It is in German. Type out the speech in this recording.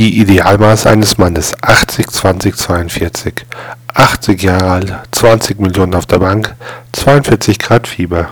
Die Idealmaße eines Mannes: 80 20 42 80 Jahre alt, 20 Millionen auf der Bank, 42 Grad Fieber.